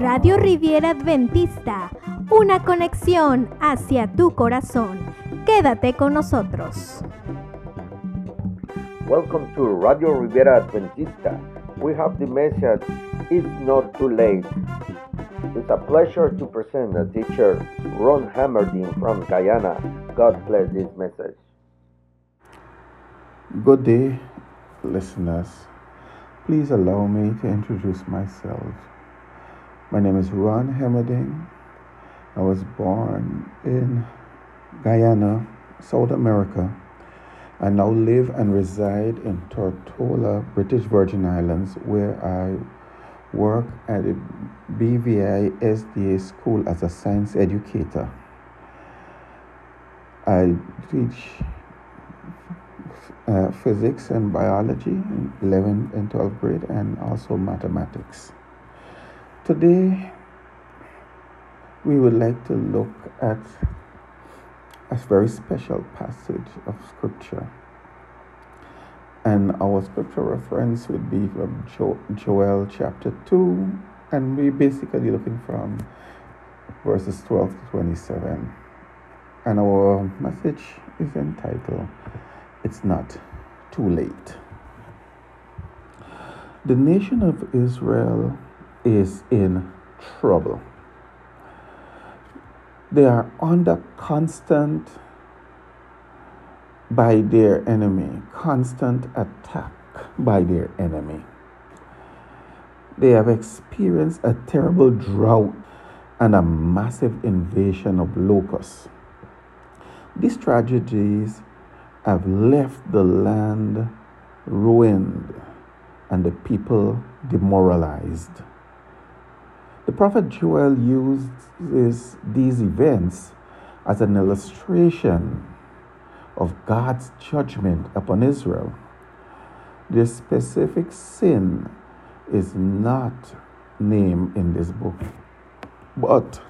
Radio Riviera Adventista, una conexión hacia tu corazón. Quédate con nosotros. Welcome to Radio Riviera Adventista. We have the message, It's Not Too Late. It's a pleasure to present the teacher Ron Hammerdin from Guyana. God bless this message. Good day, listeners. Please allow me to introduce myself. My name is Ron Hemmerding. I was born in Guyana, South America. I now live and reside in Tortola, British Virgin Islands, where I work at a BVI SDA school as a science educator. I teach uh, physics and biology in 11th and 12th grade and also mathematics. Today, we would like to look at a very special passage of scripture. And our scripture reference would be from jo- Joel chapter 2, and we're basically looking from verses 12 to 27. And our message is entitled, It's Not Too Late. The nation of Israel is in trouble. They are under constant by their enemy, constant attack by their enemy. They have experienced a terrible drought and a massive invasion of locusts. These tragedies have left the land ruined and the people demoralized. The prophet Joel uses these events as an illustration of God's judgment upon Israel. The specific sin is not named in this book, but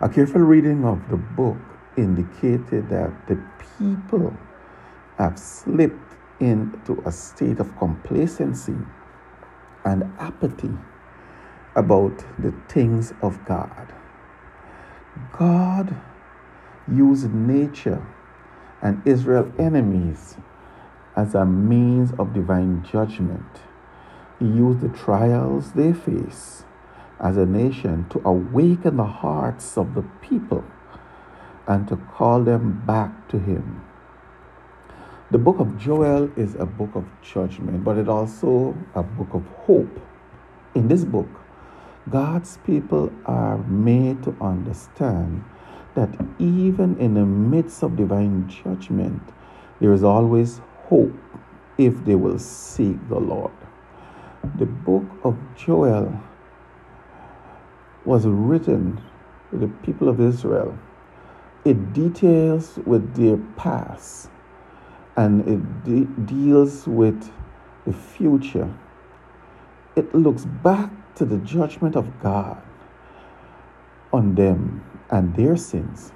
a careful reading of the book indicated that the people have slipped into a state of complacency and apathy about the things of God. God used nature and Israel's enemies as a means of divine judgment. He used the trials they face as a nation to awaken the hearts of the people and to call them back to Him. The book of Joel is a book of judgment, but it also a book of hope. In this book, God's people are made to understand that even in the midst of divine judgment, there is always hope if they will seek the Lord. The book of Joel was written to the people of Israel. It details with their past and it de- deals with the future. It looks back to the judgment of God on them and their sins.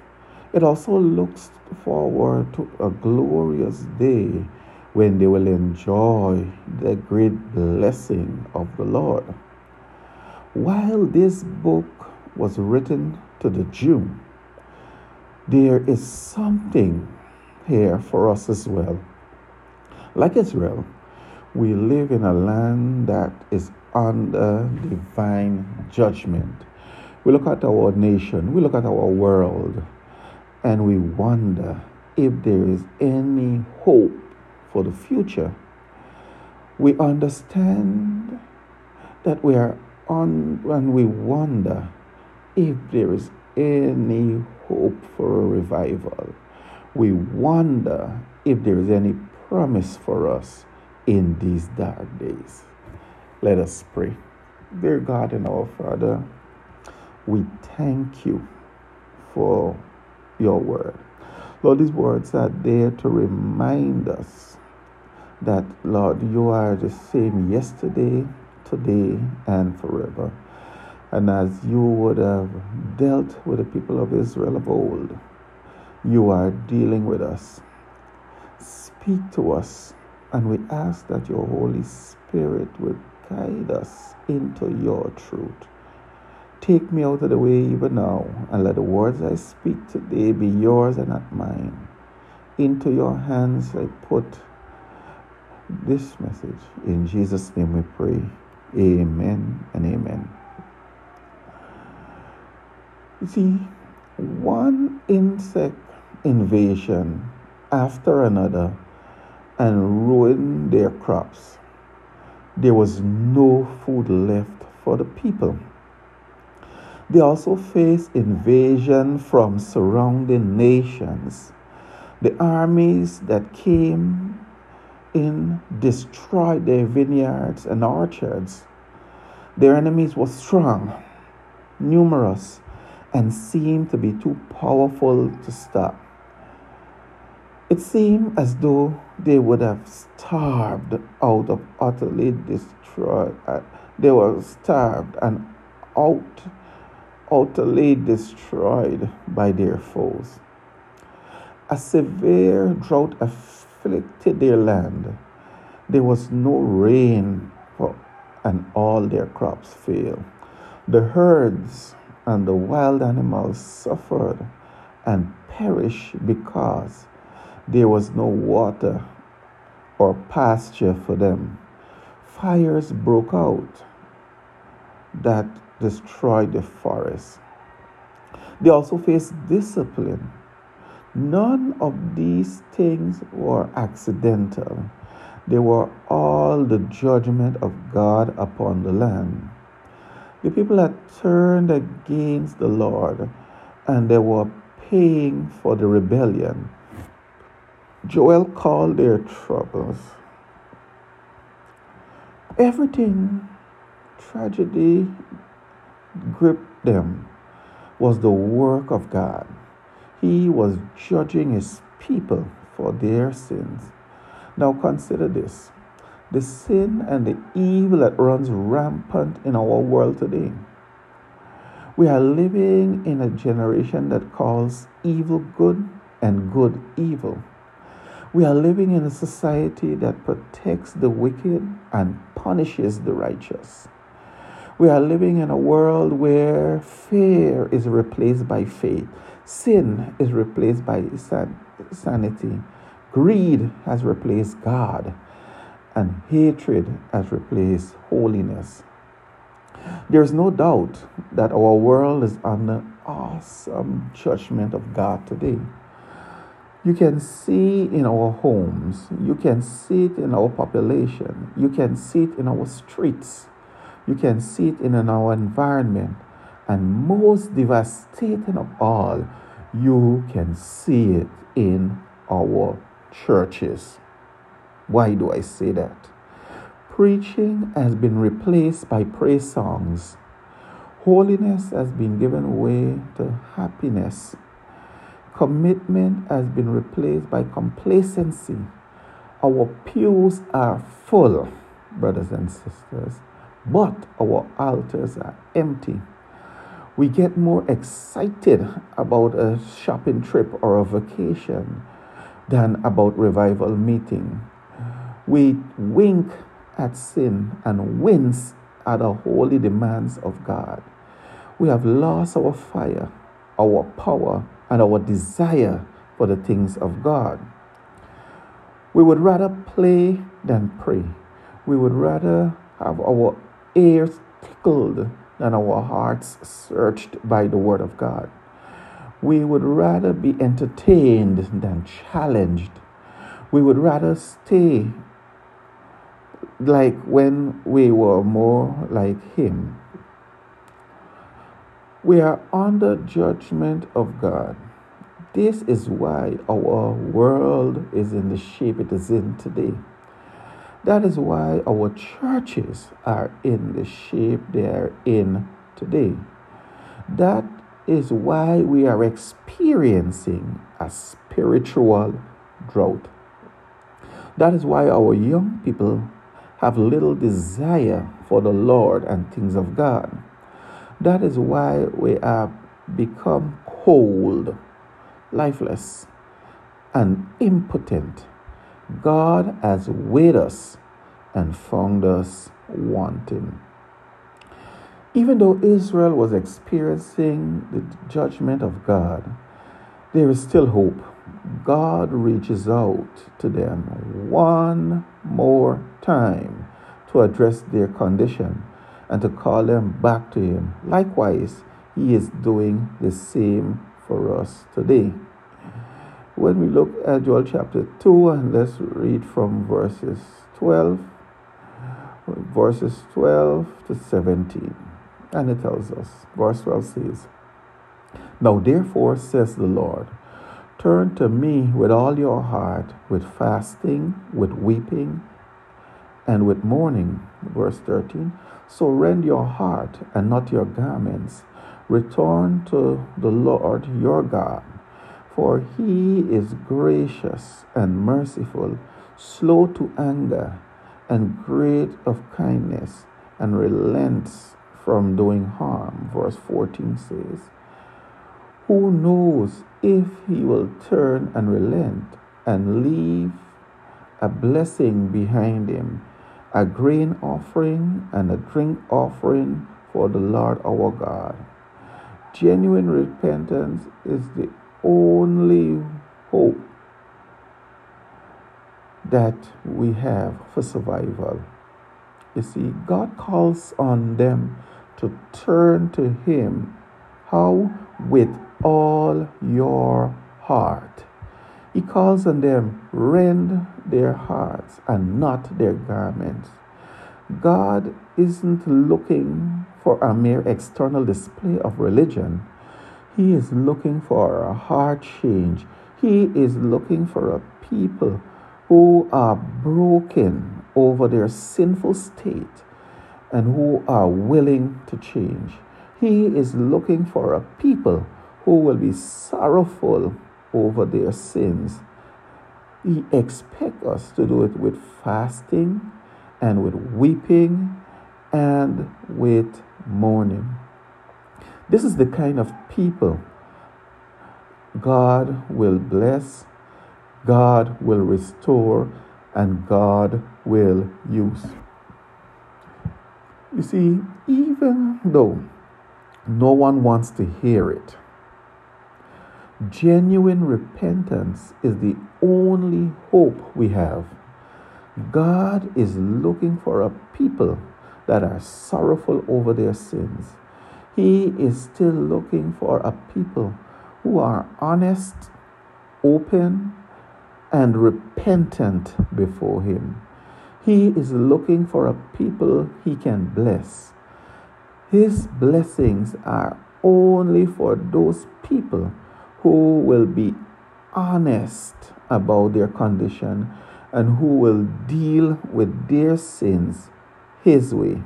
It also looks forward to a glorious day when they will enjoy the great blessing of the Lord. While this book was written to the Jew, there is something here for us as well. Like Israel, we live in a land that is under divine judgment. We look at our nation, we look at our world, and we wonder if there is any hope for the future. We understand that we are on, and we wonder if there is any hope for a revival. We wonder if there is any promise for us in these dark days. Let us pray. Dear God and our Father, we thank you for your word. Lord, these words are there to remind us that, Lord, you are the same yesterday, today, and forever. And as you would have dealt with the people of Israel of old, you are dealing with us. Speak to us, and we ask that your Holy Spirit would guide us into your truth. Take me out of the way even now, and let the words I speak today be yours and not mine. Into your hands I put this message. In Jesus' name we pray. Amen and amen. You see, one insect invasion after another and ruined their crops. There was no food left for the people. They also faced invasion from surrounding nations. The armies that came in destroyed their vineyards and orchards. Their enemies were strong, numerous, and seemed to be too powerful to stop. It seemed as though they would have starved out of utterly destroyed. Uh, they were starved and out, utterly destroyed by their foes. A severe drought afflicted their land. There was no rain, for, and all their crops failed. The herds and the wild animals suffered and perished because there was no water or pasture for them. Fires broke out that destroyed the forest. They also faced discipline. None of these things were accidental. They were all the judgment of God upon the land. The people had turned against the Lord and they were paying for the rebellion. Joel called their troubles. Everything tragedy gripped them was the work of God. He was judging his people for their sins. Now consider this the sin and the evil that runs rampant in our world today. We are living in a generation that calls evil good and good evil. We are living in a society that protects the wicked and punishes the righteous. We are living in a world where fear is replaced by faith, sin is replaced by san- sanity, greed has replaced God, and hatred has replaced holiness. There's no doubt that our world is under awesome judgment of God today. You can see in our homes, you can see it in our population, you can see it in our streets, you can see it in our environment, and most devastating of all, you can see it in our churches. Why do I say that? Preaching has been replaced by praise songs. Holiness has been given way to happiness Commitment has been replaced by complacency. Our pews are full, brothers and sisters, but our altars are empty. We get more excited about a shopping trip or a vacation than about revival meeting. We wink at sin and wince at the holy demands of God. We have lost our fire, our power, and our desire for the things of God. We would rather play than pray. We would rather have our ears tickled than our hearts searched by the Word of God. We would rather be entertained than challenged. We would rather stay like when we were more like Him. We are under judgment of God. This is why our world is in the shape it is in today. That is why our churches are in the shape they are in today. That is why we are experiencing a spiritual drought. That is why our young people have little desire for the Lord and things of God. That is why we have become cold, lifeless, and impotent. God has weighed us and found us wanting. Even though Israel was experiencing the judgment of God, there is still hope. God reaches out to them one more time to address their condition and to call them back to Him. Likewise, He is doing the same for us today. When we look at Joel chapter 2, and let's read from verses 12, verses 12 to 17. And it tells us, verse 12 says, Now therefore, says the Lord, turn to me with all your heart, with fasting, with weeping, and with mourning. Verse 13, So rend your heart and not your garments. Return to the Lord your God for he is gracious and merciful, slow to anger, and great of kindness, and relents from doing harm. Verse 14 says, Who knows if he will turn and relent and leave a blessing behind him, a grain offering and a drink offering for the Lord our God. Genuine repentance is the only hope that we have for survival. You see, God calls on them to turn to Him. How? With all your heart. He calls on them, rend their hearts and not their garments. God isn't looking for a mere external display of religion. He is looking for a heart change. He is looking for a people who are broken over their sinful state and who are willing to change. He is looking for a people who will be sorrowful over their sins. He expects us to do it with fasting and with weeping and with mourning. This is the kind of people God will bless, God will restore, and God will use. You see, even though no one wants to hear it, genuine repentance is the only hope we have. God is looking for a people that are sorrowful over their sins he is still looking for a people who are honest, open, and repentant before Him. He is looking for a people He can bless. His blessings are only for those people who will be honest about their condition and who will deal with their sins His way.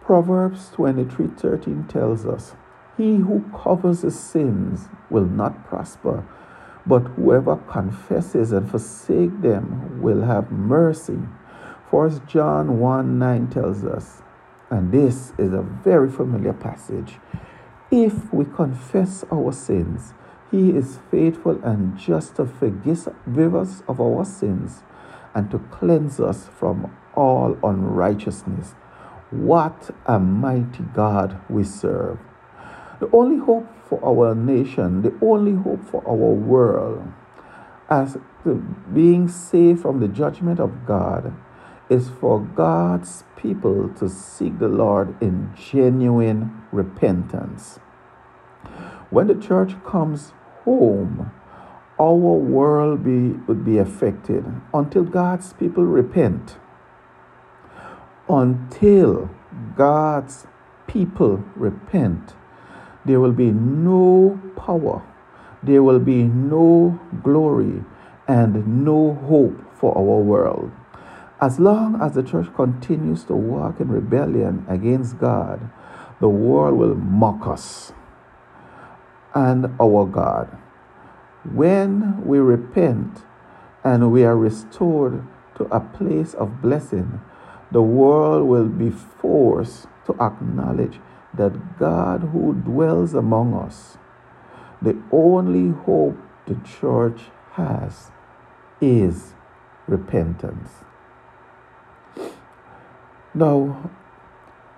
Proverbs 23:13 tells us, "He who covers his sins will not prosper, but whoever confesses and forsakes them will have mercy." 1 John 1 9 tells us, and this is a very familiar passage if we confess our sins, he is faithful and just to forgive us of our sins and to cleanse us from all unrighteousness. What a mighty God we serve. The only hope for our nation, the only hope for our world, as being saved from the judgment of God, is for God's people to seek the Lord in genuine repentance. When the church comes home, our world be, would be affected until God's people repent until God's people repent, there will be no power, there will be no glory, and no hope for our world. As long as the church continues to walk in rebellion against God, the world will mock us and our God. When we repent and we are restored to a place of blessing, the world will be forced to acknowledge that God who dwells among us, the only hope the church has is repentance. Now,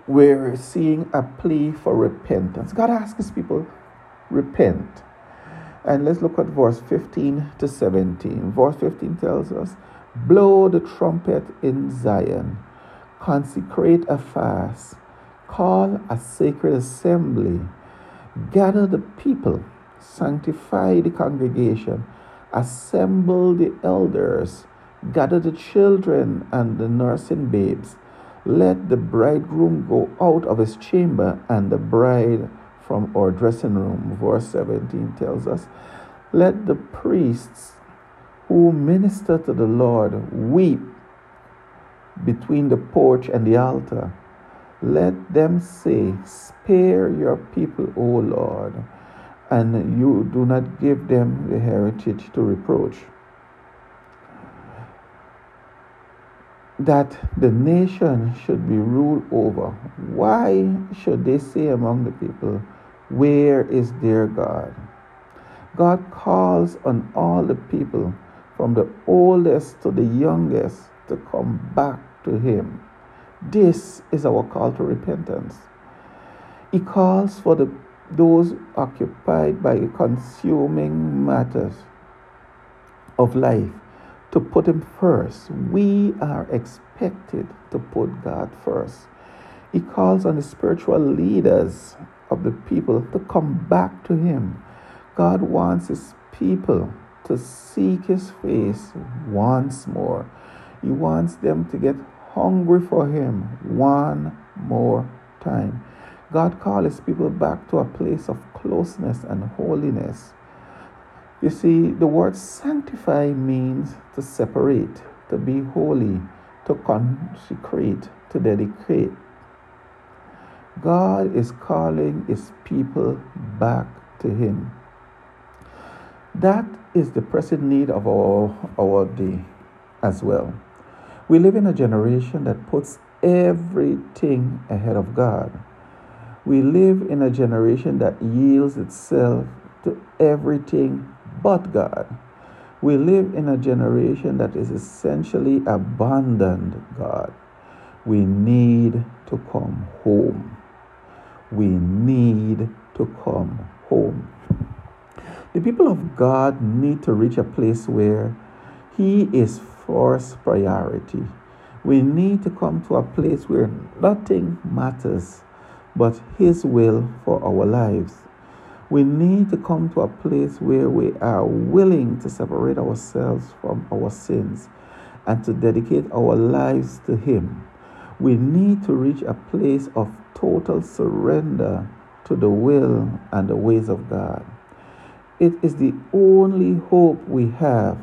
we're seeing a plea for repentance. God asks people, repent. And let's look at verse 15 to 17. Verse 15 tells us, Blow the trumpet in Zion, consecrate a fast, call a sacred assembly, gather the people, sanctify the congregation, assemble the elders, gather the children and the nursing babes. Let the bridegroom go out of his chamber and the bride from our dressing room. Verse 17 tells us, Let the priests who minister to the Lord weep between the porch and the altar. Let them say, Spare your people, O Lord, and you do not give them the heritage to reproach. That the nation should be ruled over. Why should they say among the people, Where is their God? God calls on all the people from the oldest to the youngest to come back to Him. This is our call to repentance. He calls for the, those occupied by consuming matters of life to put Him first. We are expected to put God first. He calls on the spiritual leaders of the people to come back to Him. God wants His people to seek His face once more. He wants them to get hungry for Him one more time. God calls His people back to a place of closeness and holiness. You see, the word sanctify means to separate, to be holy, to consecrate, to dedicate. God is calling His people back to Him. That is the present need of our, our day as well. We live in a generation that puts everything ahead of God. We live in a generation that yields itself to everything but God. We live in a generation that is essentially abandoned God. We need to come home. We need to come home. The people of God need to reach a place where He is first priority. We need to come to a place where nothing matters but His will for our lives. We need to come to a place where we are willing to separate ourselves from our sins and to dedicate our lives to Him. We need to reach a place of total surrender to the will and the ways of God. It is the only hope we have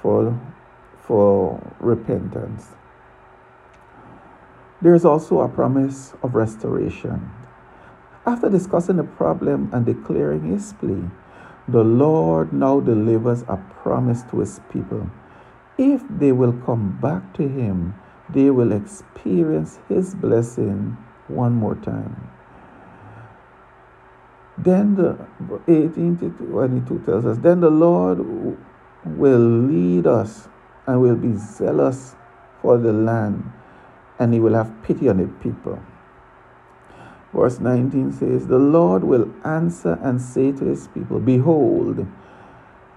for, for repentance. There is also a promise of restoration. After discussing the problem and declaring his plea, the Lord now delivers a promise to his people. If they will come back to him, they will experience his blessing one more time. Then the 18 to 22 tells us, Then the Lord will lead us and will be zealous for the land, and he will have pity on the people. Verse 19 says, The Lord will answer and say to his people, Behold,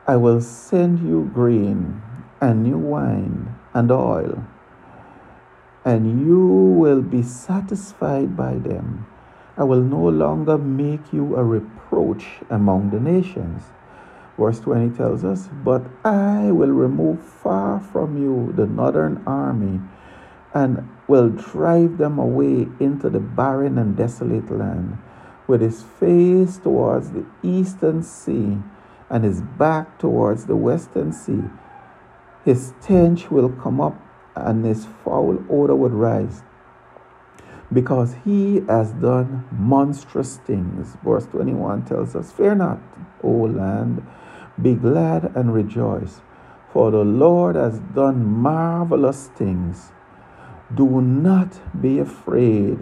I will send you grain and new wine and oil, and you will be satisfied by them I will no longer make you a reproach among the nations. Verse 20 tells us, But I will remove far from you the northern army and will drive them away into the barren and desolate land, with his face towards the eastern sea and his back towards the western sea. His stench will come up and his foul odor would rise because he has done monstrous things. Verse 21 tells us, Fear not, O land, be glad and rejoice, for the Lord has done marvelous things. Do not be afraid,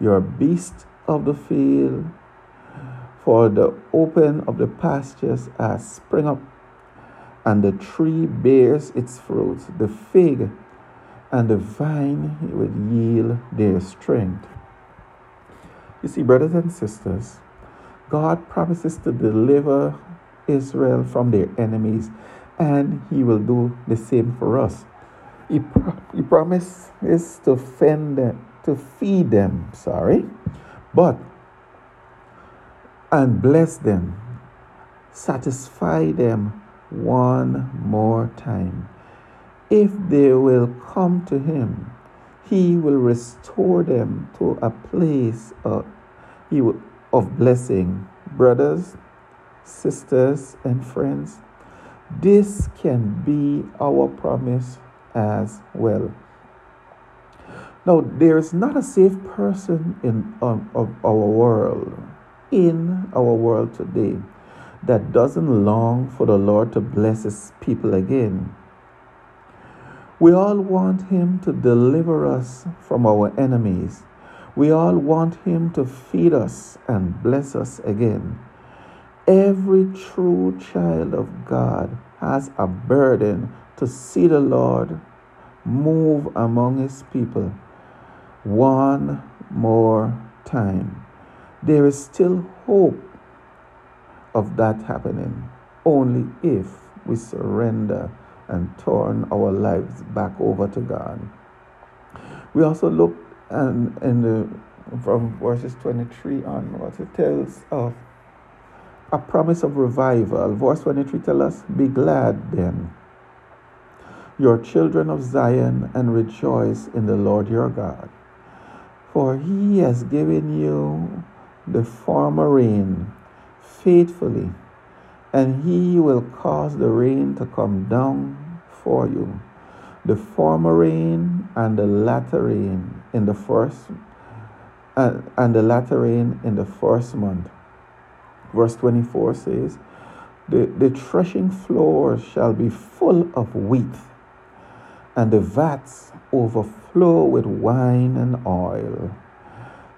your beast of the field, for the open of the pastures has sprung up, and the tree bears its fruit. The fig and the vine would yield their strength. You see, brothers and sisters, God promises to deliver Israel from their enemies, and He will do the same for us. He, pro- he promises to fend them, to feed them, sorry, but and bless them, satisfy them one more time. If they will come to Him, He will restore them to a place of, blessing. Brothers, sisters, and friends, this can be our promise as well. Now, there is not a safe person in um, of our world, in our world today, that doesn't long for the Lord to bless His people again. We all want Him to deliver us from our enemies. We all want Him to feed us and bless us again. Every true child of God has a burden to see the Lord move among His people one more time. There is still hope of that happening only if we surrender and turn our lives back over to God. We also look and in the from verses 23 onwards, it tells of a promise of revival. Verse 23 tells us, Be glad then, your children of Zion, and rejoice in the Lord your God. For he has given you the former rain faithfully, and he will cause the rain to come down for you, the former rain and the latter rain in the first uh, and the latter rain in the first month. Verse 24 says, the, the threshing floor shall be full of wheat, and the vats overflow with wine and oil.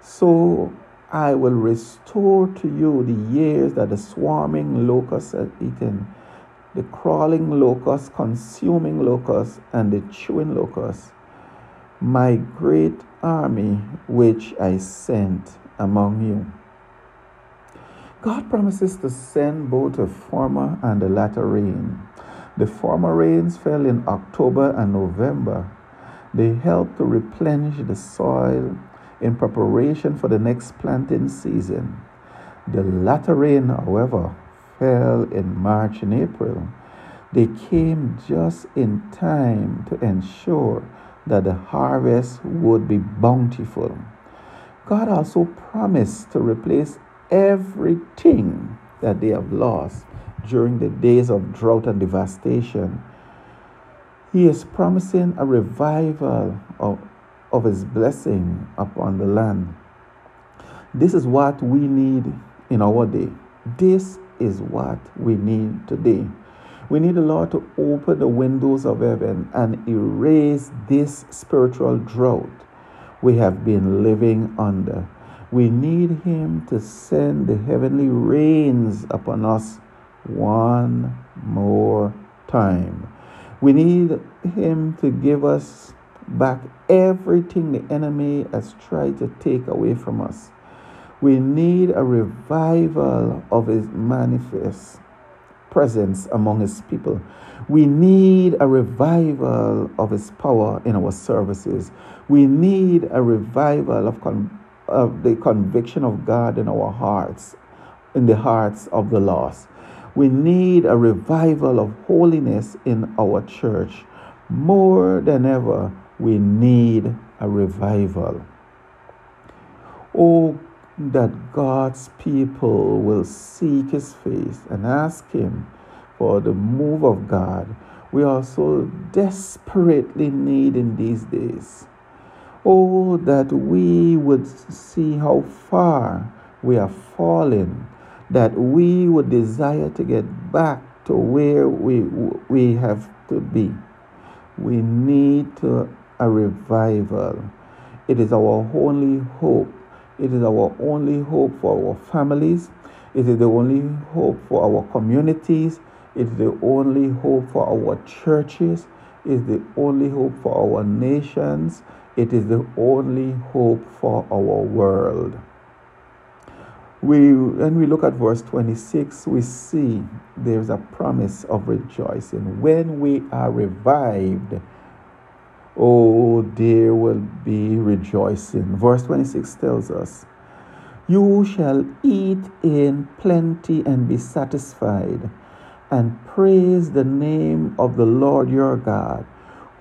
So I will restore to you the years that the swarming locust has eaten, the crawling locust, consuming locust, and the chewing locust, my great army which I sent among you. God promises to send both the former and the latter rain. The former rains fell in October and November. They helped to replenish the soil in preparation for the next planting season. The latter rain, however, fell in March and April. They came just in time to ensure that the harvest would be bountiful. God also promised to replace everything that they have lost during the days of drought and devastation. He is promising a revival of of His blessing upon the land. This is what we need in our day. This is what we need today. We need the Lord to open the windows of heaven and erase this spiritual drought we have been living under. We need Him to send the heavenly rains upon us one more time. We need Him to give us back everything the enemy has tried to take away from us. We need a revival of his manifest presence among his people. We need a revival of his power in our services. We need a revival of, con- of the conviction of God in our hearts, in the hearts of the lost. We need a revival of holiness in our church. More than ever, we need a revival. Oh, that God's people will seek His face and ask Him for the move of God. We are so desperately need in these days. Oh, that we would see how far we are falling, that we would desire to get back to where we, we have to be. We need to a revival. It is our only hope. It is our only hope for our families. It is the only hope for our communities. It is the only hope for our churches. It is the only hope for our nations. It is the only hope for our world. We, when we look at verse 26, we see there's a promise of rejoicing. When we are revived, oh, there will be rejoicing. Verse 26 tells us, You shall eat in plenty and be satisfied, and praise the name of the Lord your God,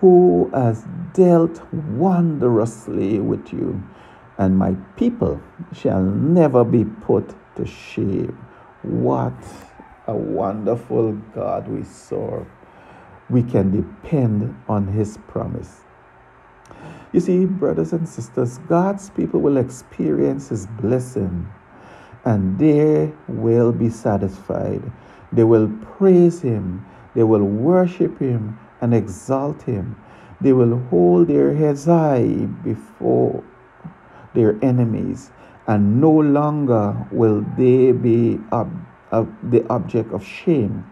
who has dealt wondrously with you and my people shall never be put to shame. What a wonderful God we serve. We can depend on His promise. You see, brothers and sisters, God's people will experience His blessing and they will be satisfied. They will praise Him, they will worship Him and exalt Him. They will hold their heads high before their enemies, and no longer will they be ob- the object of shame.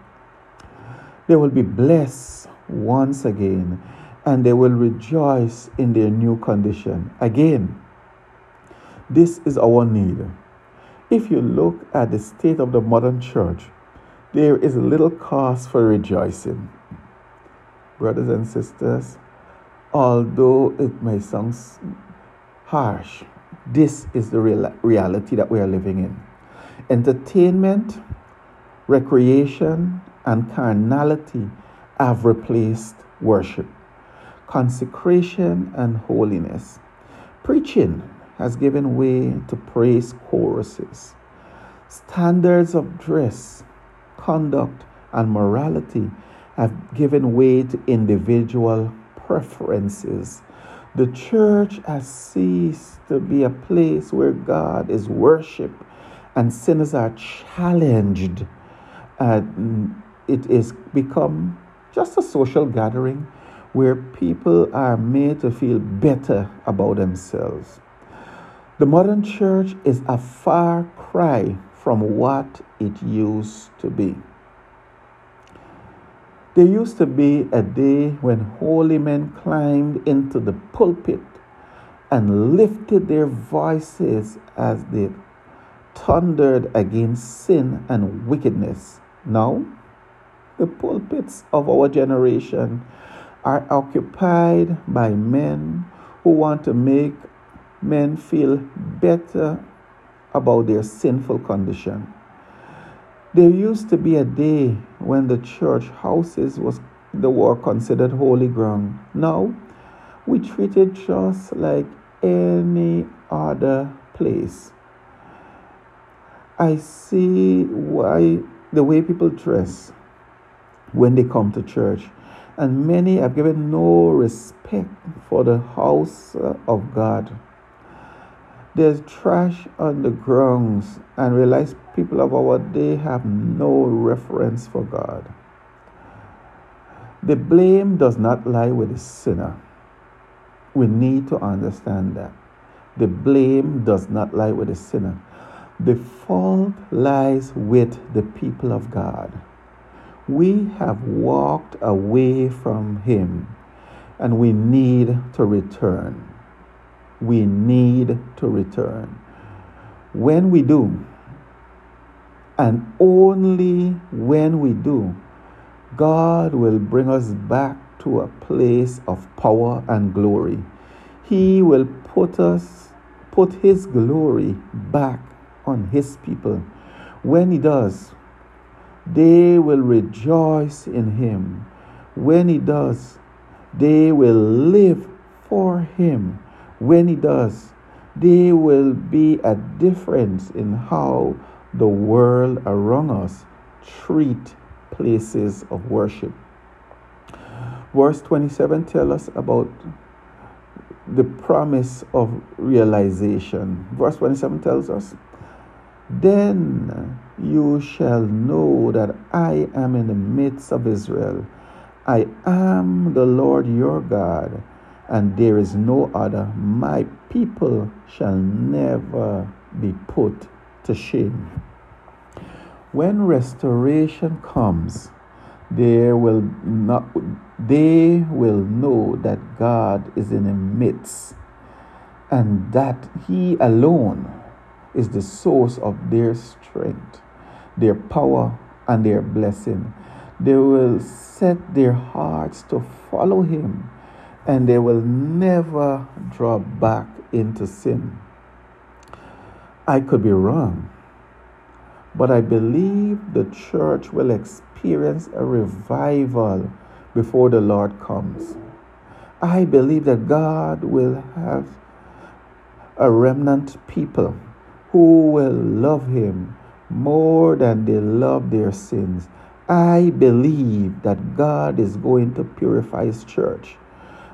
They will be blessed once again, and they will rejoice in their new condition. Again, this is our need. If you look at the state of the modern church, there is little cause for rejoicing. Brothers and sisters, although it may sound harsh, this is the real reality that we are living in. Entertainment, recreation, and carnality have replaced worship, consecration, and holiness. Preaching has given way to praise choruses. Standards of dress, conduct, and morality have given way to individual preferences the church has ceased to be a place where God is worshiped and sinners are challenged. And it is become just a social gathering where people are made to feel better about themselves. The modern church is a far cry from what it used to be. There used to be a day when holy men climbed into the pulpit and lifted their voices as they thundered against sin and wickedness. Now, the pulpits of our generation are occupied by men who want to make men feel better about their sinful condition. There used to be a day when the church houses was the were considered holy ground. Now we treat it just like any other place. I see why the way people dress when they come to church, and many have given no respect for the house uh, of God there's trash on the grounds and realize people of our day have no reference for God. The blame does not lie with the sinner. We need to understand that. The blame does not lie with the sinner. The fault lies with the people of God. We have walked away from Him and we need to return we need to return. When we do, and only when we do, God will bring us back to a place of power and glory. He will put us, put His glory back on His people. When He does, they will rejoice in Him. When He does, they will live for Him when He does, there will be a difference in how the world around us treat places of worship. Verse 27 tells us about the promise of realization. Verse 27 tells us, Then you shall know that I am in the midst of Israel. I am the Lord your God and there is no other. My people shall never be put to shame. When restoration comes, There will not they will know that God is in the midst and that He alone is the source of their strength, their power, and their blessing. They will set their hearts to follow Him and they will never draw back into sin. I could be wrong, but I believe the church will experience a revival before the Lord comes. I believe that God will have a remnant people who will love Him more than they love their sins. I believe that God is going to purify His church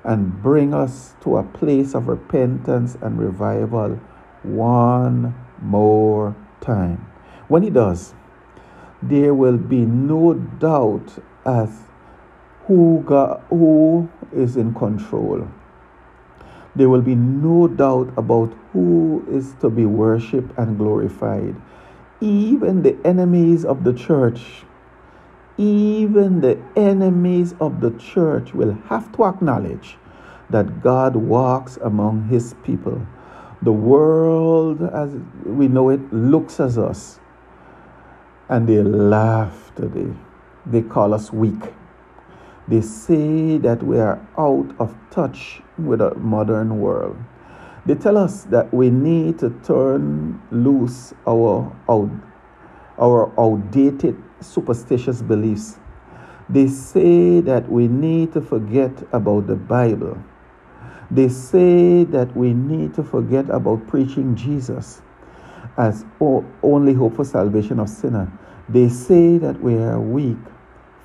and bring us to a place of repentance and revival one more time. When He does, there will be no doubt as who God, who is in control. There will be no doubt about who is to be worshipped and glorified. Even the enemies of the church, even the enemies of the church will have to acknowledge that God walks among his people. The world, as we know it, looks at us and they laugh today. They call us weak. They say that we are out of touch with the modern world. They tell us that we need to turn loose our, our, our outdated superstitious beliefs. They say that we need to forget about the Bible. They say that we need to forget about preaching Jesus as only hope for salvation of sinner. They say that we are weak,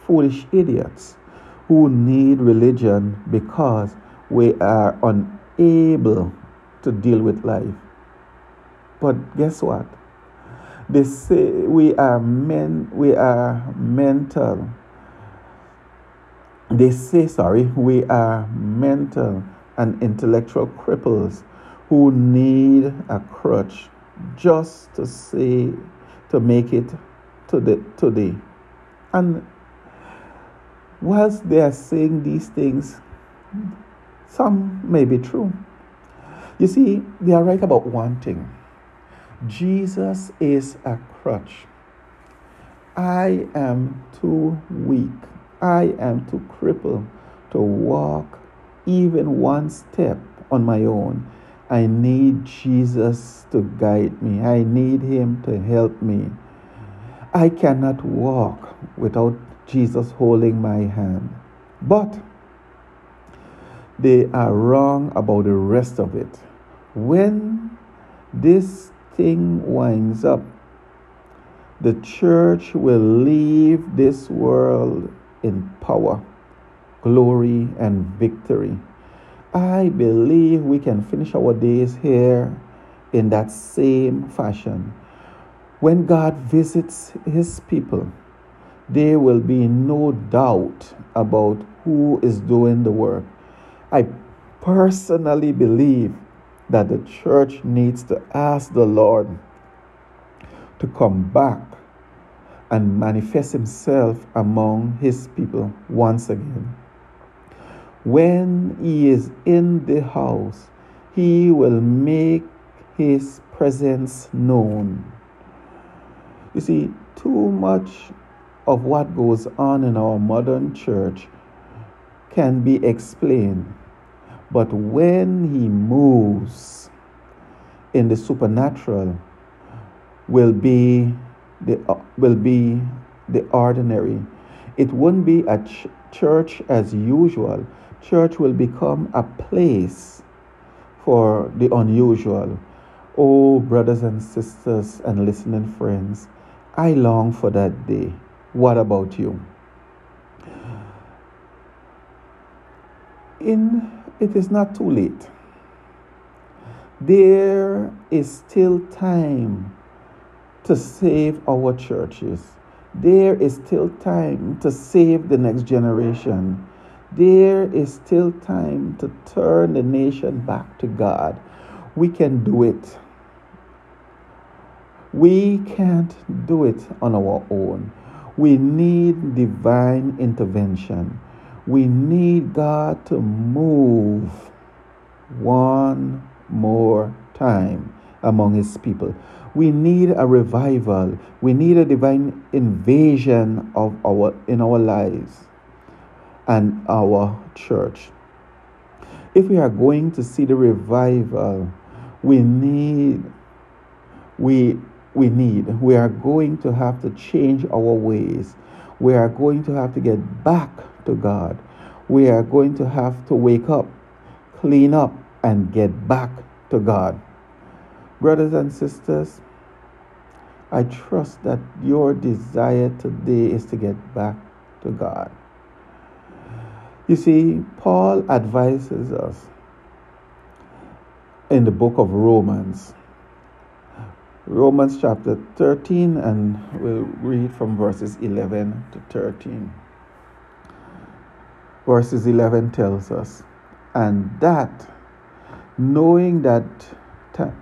foolish idiots who need religion because we are unable to deal with life. But guess what? They say we are men we are mental. They say sorry, we are mental and intellectual cripples who need a crutch just to say to make it to the today. And whilst they are saying these things, some may be true. You see, they are right about one thing Jesus is a crutch. I am too weak. I am too crippled to walk even one step on my own. I need Jesus to guide me. I need Him to help me. I cannot walk without Jesus holding my hand. But they are wrong about the rest of it. When this thing winds up, the church will leave this world in power, glory, and victory. I believe we can finish our days here in that same fashion. When God visits his people, there will be no doubt about who is doing the work. I personally believe that the church needs to ask the Lord to come back and manifest himself among his people once again. When he is in the house, he will make his presence known. You see, too much of what goes on in our modern church can be explained. But when he moves in the supernatural, will be the uh, will be the ordinary. It won't be a ch- church as usual. Church will become a place for the unusual. Oh, brothers and sisters and listening friends, I long for that day. What about you? In it is not too late. There is still time to save our churches. There is still time to save the next generation. There is still time to turn the nation back to God. We can do it. We can't do it on our own. We need divine intervention. We need God to move one more time among His people. We need a revival. We need a divine invasion of our in our lives and our church. If we are going to see the revival, we need we we need we are going to have to change our ways. We are going to have to get back to God. We are going to have to wake up, clean up and get back to God. Brothers and sisters, I trust that your desire today is to get back to God. You see, Paul advises us in the book of Romans, Romans chapter 13, and we'll read from verses 11 to 13. Verses 11 tells us, and that knowing that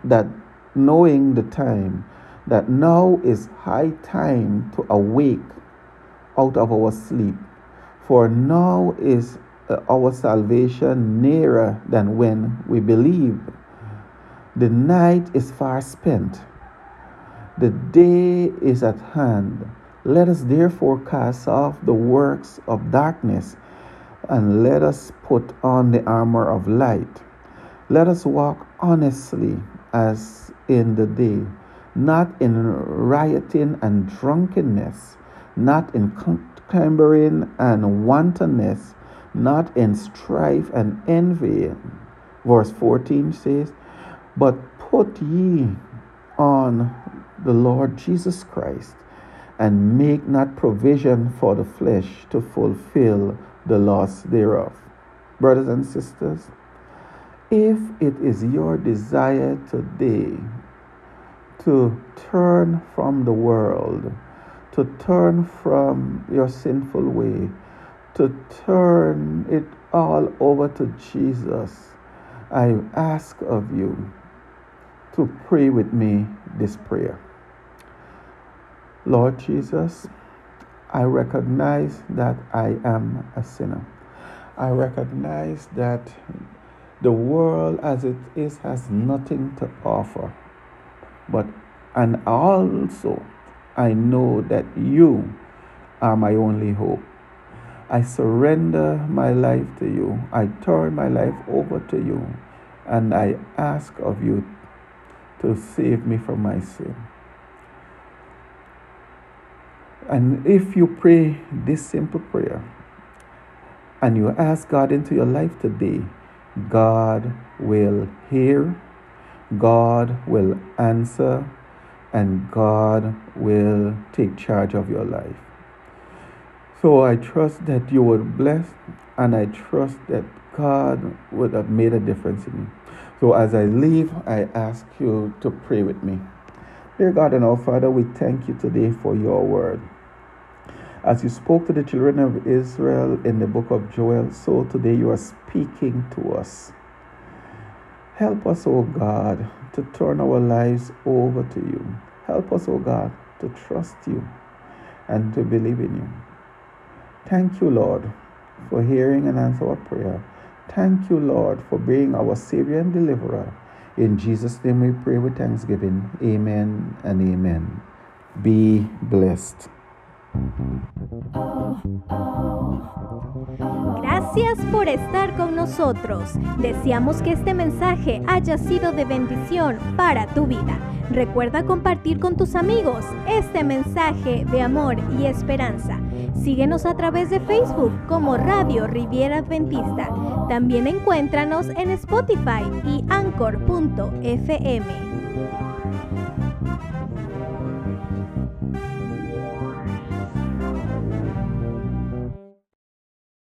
that knowing the time that now is high time to awake out of our sleep. For now is uh, our salvation nearer than when we believe. The night is far spent. The day is at hand. Let us therefore cast off the works of darkness and let us put on the armor of light let us walk honestly as in the day, not in rioting and drunkenness, not in clambering and wantonness, not in strife and envy. Verse 14 says, But put ye on the Lord Jesus Christ, and make not provision for the flesh to fulfill the loss thereof. Brothers and sisters, if it is your desire today to turn from the world, to turn from your sinful way, to turn it all over to Jesus, I ask of you to pray with me this prayer. Lord Jesus, I recognize that I am a sinner. I recognize that the world as it is has nothing to offer. But, and also, I know that you are my only hope. I surrender my life to you. I turn my life over to you. And I ask of you to save me from my sin. And if you pray this simple prayer and you ask God into your life today, God will hear, God will answer, and God will take charge of your life. So I trust that you were blessed, and I trust that God would have made a difference in you. So as I leave, I ask you to pray with me. Dear God and our Father, we thank you today for your word. As you spoke to the children of Israel in the book of Joel, so today you are speaking to us. Help us, O oh God, to turn our lives over to you. Help us, O oh God, to trust you and to believe in you. Thank you, Lord, for hearing and answering our prayer. Thank you, Lord, for being our Savior and Deliverer. In Jesus' name we pray with thanksgiving. Amen and amen. Be blessed. Gracias por estar con nosotros. Deseamos que este mensaje haya sido de bendición para tu vida. Recuerda compartir con tus amigos este mensaje de amor y esperanza. Síguenos a través de Facebook como Radio Riviera Adventista. También encuéntranos en Spotify y Anchor.fm.